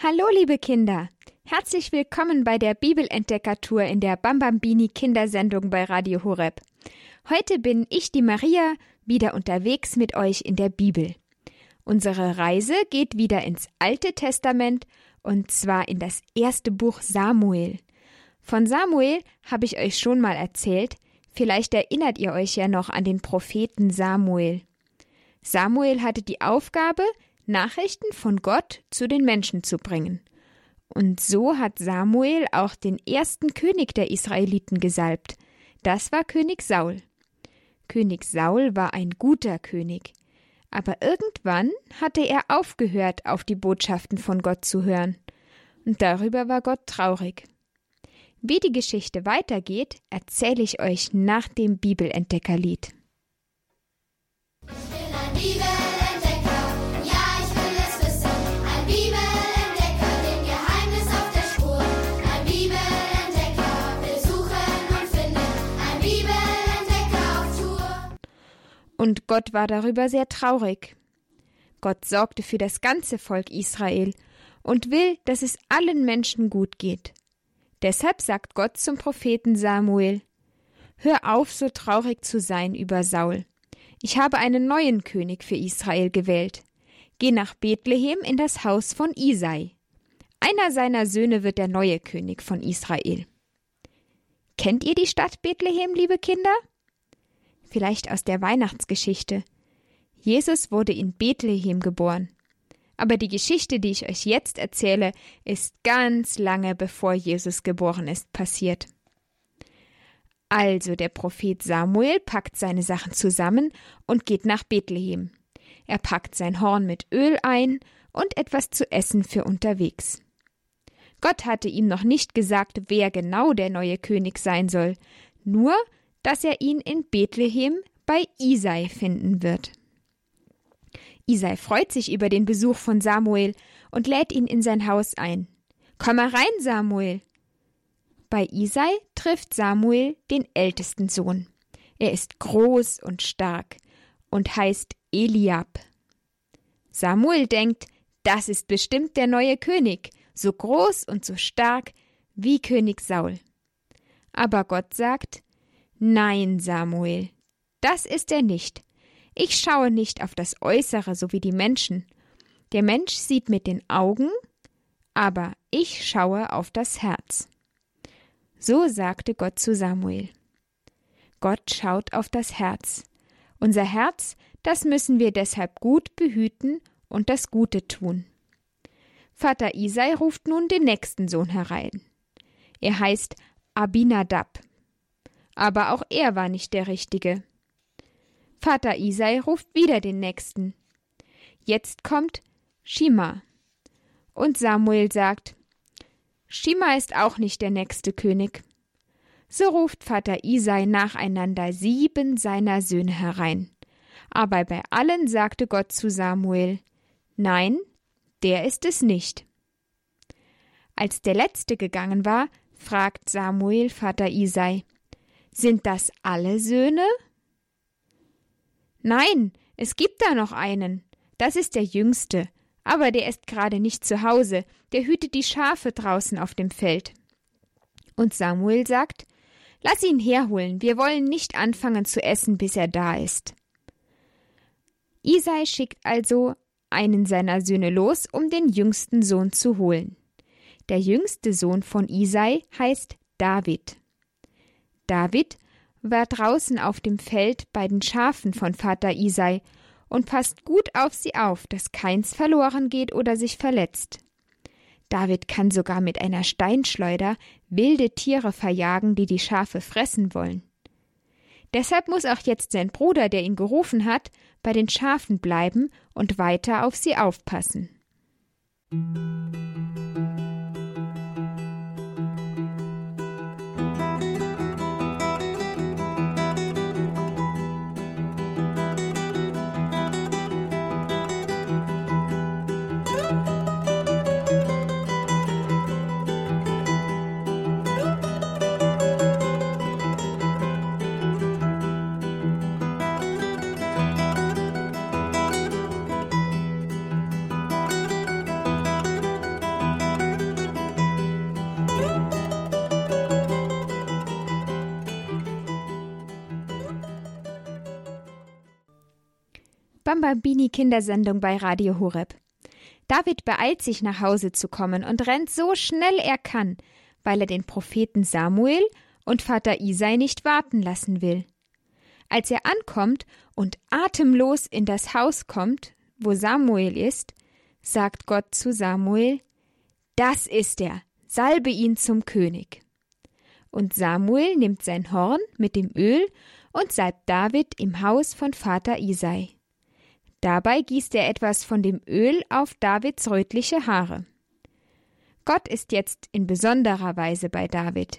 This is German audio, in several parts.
Hallo, liebe Kinder! Herzlich willkommen bei der Bibelentdeckertour in der Bambambini Kindersendung bei Radio Horeb. Heute bin ich, die Maria, wieder unterwegs mit euch in der Bibel. Unsere Reise geht wieder ins Alte Testament und zwar in das erste Buch Samuel. Von Samuel habe ich euch schon mal erzählt, vielleicht erinnert ihr euch ja noch an den Propheten Samuel. Samuel hatte die Aufgabe, Nachrichten von Gott zu den Menschen zu bringen. Und so hat Samuel auch den ersten König der Israeliten gesalbt. Das war König Saul. König Saul war ein guter König. Aber irgendwann hatte er aufgehört, auf die Botschaften von Gott zu hören. Und darüber war Gott traurig. Wie die Geschichte weitergeht, erzähle ich euch nach dem Bibelentdeckerlied. Ich bin ein Bibelentdecker, Und Gott war darüber sehr traurig. Gott sorgte für das ganze Volk Israel und will, dass es allen Menschen gut geht. Deshalb sagt Gott zum Propheten Samuel Hör auf, so traurig zu sein über Saul. Ich habe einen neuen König für Israel gewählt. Geh nach Bethlehem in das Haus von Isai. Einer seiner Söhne wird der neue König von Israel. Kennt ihr die Stadt Bethlehem, liebe Kinder? Vielleicht aus der Weihnachtsgeschichte. Jesus wurde in Bethlehem geboren. Aber die Geschichte, die ich euch jetzt erzähle, ist ganz lange bevor Jesus geboren ist passiert. Also der Prophet Samuel packt seine Sachen zusammen und geht nach Bethlehem. Er packt sein Horn mit Öl ein und etwas zu essen für unterwegs. Gott hatte ihm noch nicht gesagt, wer genau der neue König sein soll, nur, dass er ihn in Bethlehem bei Isai finden wird. Isai freut sich über den Besuch von Samuel und lädt ihn in sein Haus ein. Komm mal rein, Samuel. Bei Isai trifft Samuel den ältesten Sohn. Er ist groß und stark und heißt Eliab. Samuel denkt, das ist bestimmt der neue König, so groß und so stark wie König Saul. Aber Gott sagt, Nein, Samuel, das ist er nicht. Ich schaue nicht auf das Äußere so wie die Menschen. Der Mensch sieht mit den Augen, aber ich schaue auf das Herz. So sagte Gott zu Samuel. Gott schaut auf das Herz. Unser Herz, das müssen wir deshalb gut behüten und das Gute tun. Vater Isai ruft nun den nächsten Sohn herein. Er heißt Abinadab. Aber auch er war nicht der Richtige. Vater Isai ruft wieder den nächsten. Jetzt kommt Shima. Und Samuel sagt, Shima ist auch nicht der nächste König. So ruft Vater Isai nacheinander sieben seiner Söhne herein. Aber bei allen sagte Gott zu Samuel, Nein, der ist es nicht. Als der letzte gegangen war, fragt Samuel Vater Isai, Sind das alle Söhne? Nein, es gibt da noch einen. Das ist der jüngste, aber der ist gerade nicht zu Hause, der hütet die Schafe draußen auf dem Feld. Und Samuel sagt, Lass ihn herholen, wir wollen nicht anfangen zu essen, bis er da ist. Isai schickt also einen seiner Söhne los, um den jüngsten Sohn zu holen. Der jüngste Sohn von Isai heißt David. David war draußen auf dem Feld bei den Schafen von Vater Isai und passt gut auf sie auf, dass keins verloren geht oder sich verletzt. David kann sogar mit einer Steinschleuder wilde Tiere verjagen, die die Schafe fressen wollen. Deshalb muss auch jetzt sein Bruder, der ihn gerufen hat, bei den Schafen bleiben und weiter auf sie aufpassen. Bambambini Kindersendung bei Radio Horeb. David beeilt sich nach Hause zu kommen und rennt so schnell er kann, weil er den Propheten Samuel und Vater Isai nicht warten lassen will. Als er ankommt und atemlos in das Haus kommt, wo Samuel ist, sagt Gott zu Samuel, Das ist er, salbe ihn zum König. Und Samuel nimmt sein Horn mit dem Öl und salbt David im Haus von Vater Isai. Dabei gießt er etwas von dem Öl auf Davids rötliche Haare. Gott ist jetzt in besonderer Weise bei David.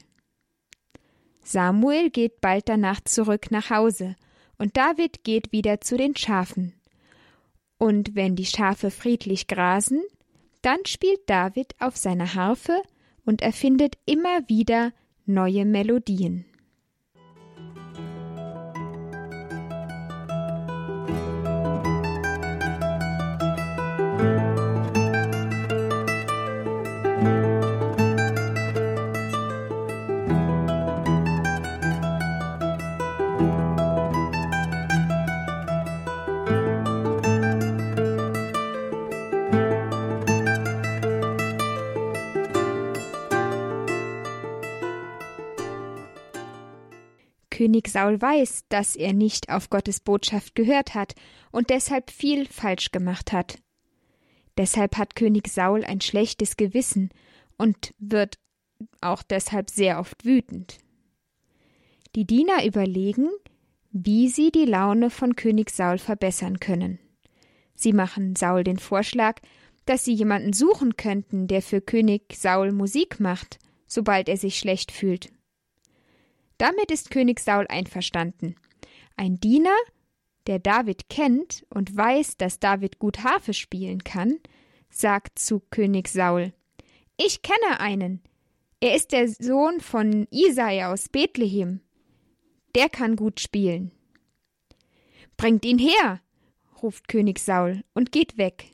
Samuel geht bald danach zurück nach Hause, und David geht wieder zu den Schafen. Und wenn die Schafe friedlich grasen, dann spielt David auf seiner Harfe und erfindet immer wieder neue Melodien. König Saul weiß, dass er nicht auf Gottes Botschaft gehört hat und deshalb viel falsch gemacht hat. Deshalb hat König Saul ein schlechtes Gewissen und wird auch deshalb sehr oft wütend. Die Diener überlegen, wie sie die Laune von König Saul verbessern können. Sie machen Saul den Vorschlag, dass sie jemanden suchen könnten, der für König Saul Musik macht, sobald er sich schlecht fühlt. Damit ist König Saul einverstanden. Ein Diener, der David kennt und weiß, dass David gut Harfe spielen kann, sagt zu König Saul: Ich kenne einen. Er ist der Sohn von Isai aus Bethlehem. Der kann gut spielen. Bringt ihn her, ruft König Saul und geht weg,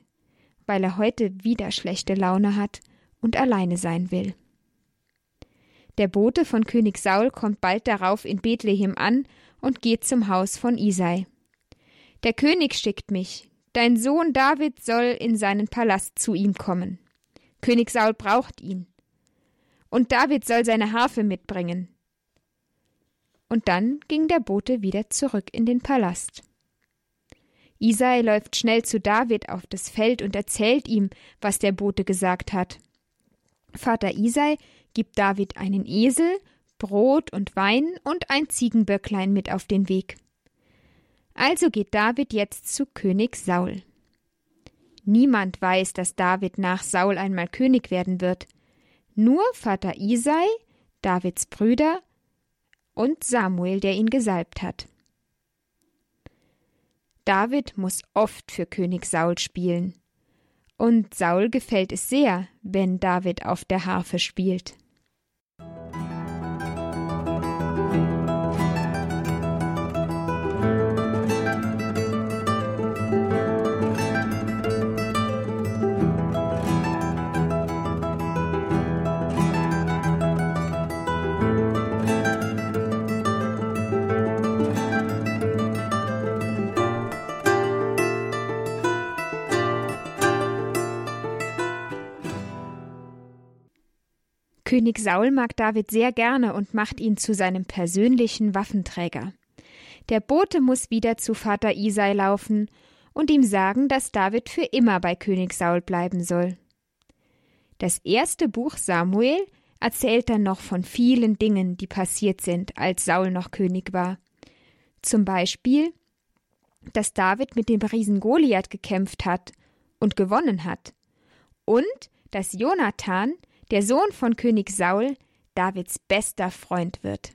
weil er heute wieder schlechte Laune hat und alleine sein will. Der Bote von König Saul kommt bald darauf in Bethlehem an und geht zum Haus von Isai. Der König schickt mich. Dein Sohn David soll in seinen Palast zu ihm kommen. König Saul braucht ihn. Und David soll seine Harfe mitbringen. Und dann ging der Bote wieder zurück in den Palast. Isai läuft schnell zu David auf das Feld und erzählt ihm, was der Bote gesagt hat. Vater Isai gibt David einen Esel, Brot und Wein und ein Ziegenböcklein mit auf den Weg. Also geht David jetzt zu König Saul. Niemand weiß, dass David nach Saul einmal König werden wird. Nur Vater Isai, Davids Brüder und Samuel, der ihn gesalbt hat. David muss oft für König Saul spielen. Und Saul gefällt es sehr, wenn David auf der Harfe spielt. König Saul mag David sehr gerne und macht ihn zu seinem persönlichen Waffenträger. Der Bote muss wieder zu Vater Isai laufen und ihm sagen, dass David für immer bei König Saul bleiben soll. Das erste Buch Samuel erzählt dann noch von vielen Dingen, die passiert sind, als Saul noch König war. Zum Beispiel, dass David mit dem Riesen Goliath gekämpft hat und gewonnen hat. Und dass Jonathan der Sohn von König Saul, Davids bester Freund wird.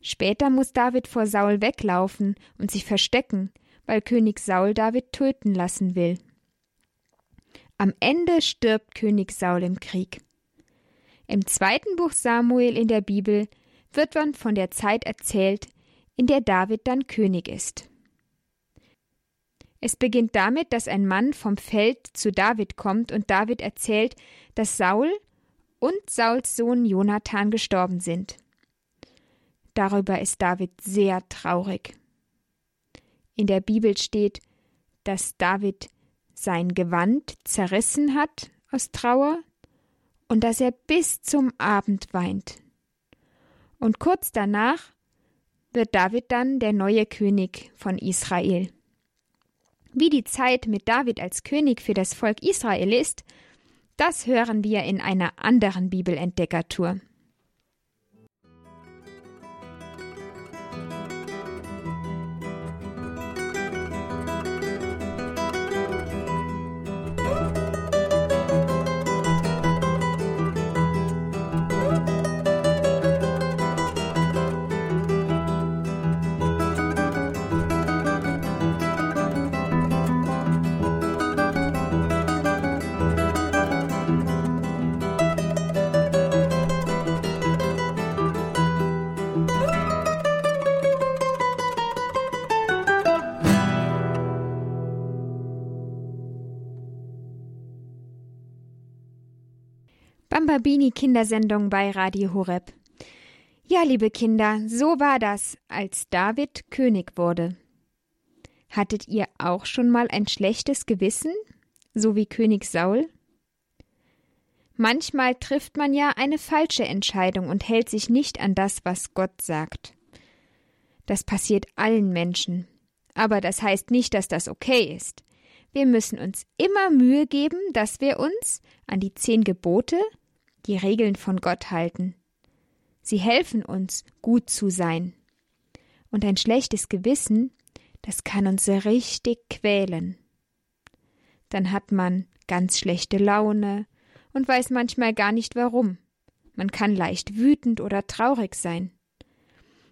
Später muss David vor Saul weglaufen und sich verstecken, weil König Saul David töten lassen will. Am Ende stirbt König Saul im Krieg. Im zweiten Buch Samuel in der Bibel wird man von der Zeit erzählt, in der David dann König ist. Es beginnt damit, dass ein Mann vom Feld zu David kommt und David erzählt, dass Saul und Sauls Sohn Jonathan gestorben sind. Darüber ist David sehr traurig. In der Bibel steht, dass David sein Gewand zerrissen hat aus Trauer und dass er bis zum Abend weint. Und kurz danach wird David dann der neue König von Israel. Wie die Zeit mit David als König für das Volk Israel ist, das hören wir in einer anderen Bibelentdeckertour. Bambini Kindersendung bei Radio Horeb. Ja, liebe Kinder, so war das, als David König wurde. Hattet ihr auch schon mal ein schlechtes Gewissen, so wie König Saul? Manchmal trifft man ja eine falsche Entscheidung und hält sich nicht an das, was Gott sagt. Das passiert allen Menschen. Aber das heißt nicht, dass das okay ist. Wir müssen uns immer Mühe geben, dass wir uns an die zehn Gebote, die Regeln von Gott halten. Sie helfen uns, gut zu sein. Und ein schlechtes Gewissen, das kann uns richtig quälen. Dann hat man ganz schlechte Laune und weiß manchmal gar nicht warum. Man kann leicht wütend oder traurig sein.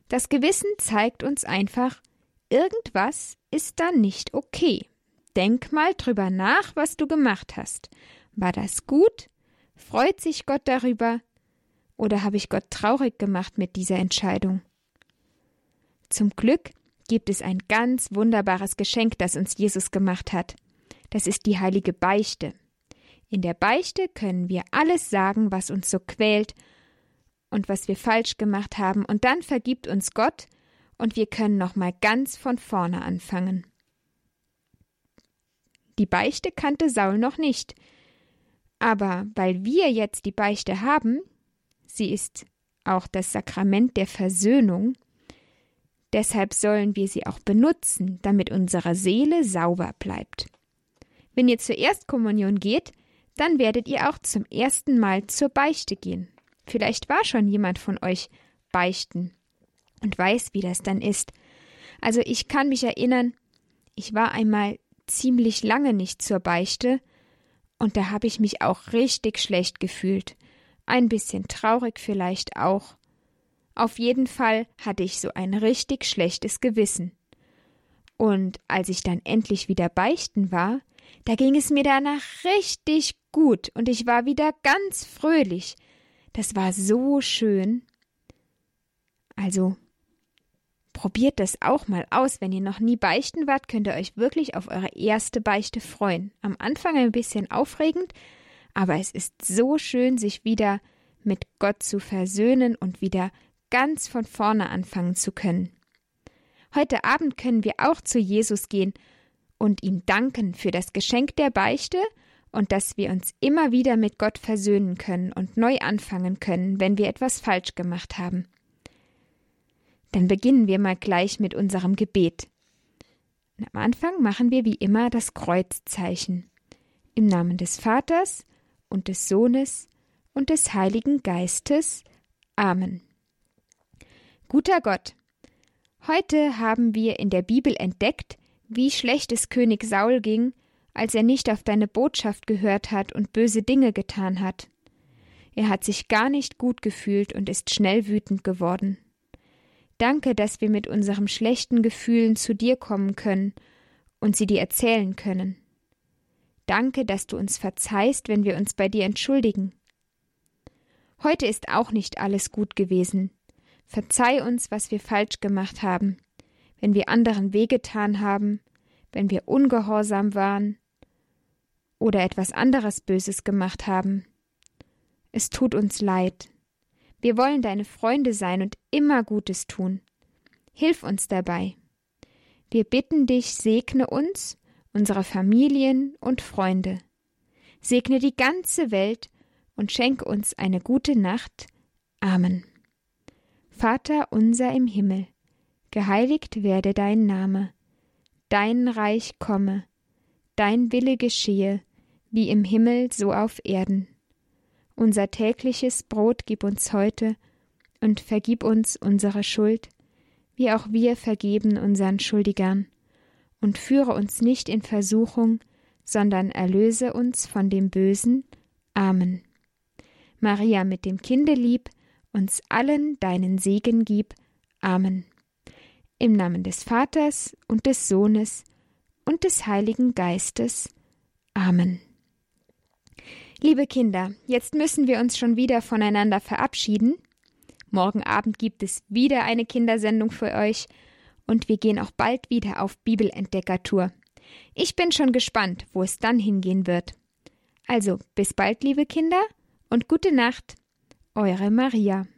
Das Gewissen zeigt uns einfach, irgendwas ist da nicht okay. Denk mal drüber nach, was du gemacht hast. War das gut Freut sich Gott darüber? Oder habe ich Gott traurig gemacht mit dieser Entscheidung? Zum Glück gibt es ein ganz wunderbares Geschenk, das uns Jesus gemacht hat. Das ist die heilige Beichte. In der Beichte können wir alles sagen, was uns so quält und was wir falsch gemacht haben, und dann vergibt uns Gott und wir können nochmal ganz von vorne anfangen. Die Beichte kannte Saul noch nicht, aber weil wir jetzt die Beichte haben, sie ist auch das Sakrament der Versöhnung, deshalb sollen wir sie auch benutzen, damit unsere Seele sauber bleibt. Wenn ihr zur Erstkommunion geht, dann werdet ihr auch zum ersten Mal zur Beichte gehen. Vielleicht war schon jemand von euch beichten und weiß, wie das dann ist. Also ich kann mich erinnern, ich war einmal ziemlich lange nicht zur Beichte, und da habe ich mich auch richtig schlecht gefühlt. Ein bisschen traurig vielleicht auch. Auf jeden Fall hatte ich so ein richtig schlechtes Gewissen. Und als ich dann endlich wieder beichten war, da ging es mir danach richtig gut und ich war wieder ganz fröhlich. Das war so schön. Also Probiert das auch mal aus. Wenn ihr noch nie beichten wart, könnt ihr euch wirklich auf eure erste Beichte freuen. Am Anfang ein bisschen aufregend, aber es ist so schön, sich wieder mit Gott zu versöhnen und wieder ganz von vorne anfangen zu können. Heute Abend können wir auch zu Jesus gehen und ihm danken für das Geschenk der Beichte und dass wir uns immer wieder mit Gott versöhnen können und neu anfangen können, wenn wir etwas falsch gemacht haben. Dann beginnen wir mal gleich mit unserem Gebet. Und am Anfang machen wir wie immer das Kreuzzeichen. Im Namen des Vaters und des Sohnes und des Heiligen Geistes. Amen. Guter Gott, heute haben wir in der Bibel entdeckt, wie schlecht es König Saul ging, als er nicht auf deine Botschaft gehört hat und böse Dinge getan hat. Er hat sich gar nicht gut gefühlt und ist schnell wütend geworden. Danke, dass wir mit unseren schlechten Gefühlen zu dir kommen können und sie dir erzählen können. Danke, dass du uns verzeihst, wenn wir uns bei dir entschuldigen. Heute ist auch nicht alles gut gewesen. Verzeih uns, was wir falsch gemacht haben, wenn wir anderen wehgetan haben, wenn wir ungehorsam waren oder etwas anderes Böses gemacht haben. Es tut uns leid. Wir wollen deine Freunde sein und immer Gutes tun. Hilf uns dabei. Wir bitten dich, segne uns unsere Familien und Freunde. Segne die ganze Welt und schenke uns eine gute Nacht. Amen. Vater unser im Himmel, geheiligt werde dein Name, dein Reich komme, dein Wille geschehe, wie im Himmel so auf Erden. Unser tägliches Brot gib uns heute und vergib uns unsere Schuld, wie auch wir vergeben unseren Schuldigern. Und führe uns nicht in Versuchung, sondern erlöse uns von dem Bösen. Amen. Maria mit dem Kinde lieb, uns allen deinen Segen gib. Amen. Im Namen des Vaters und des Sohnes und des Heiligen Geistes. Amen. Liebe Kinder, jetzt müssen wir uns schon wieder voneinander verabschieden. Morgen Abend gibt es wieder eine Kindersendung für euch und wir gehen auch bald wieder auf Bibelentdeckertour. Ich bin schon gespannt, wo es dann hingehen wird. Also, bis bald, liebe Kinder, und gute Nacht. Eure Maria.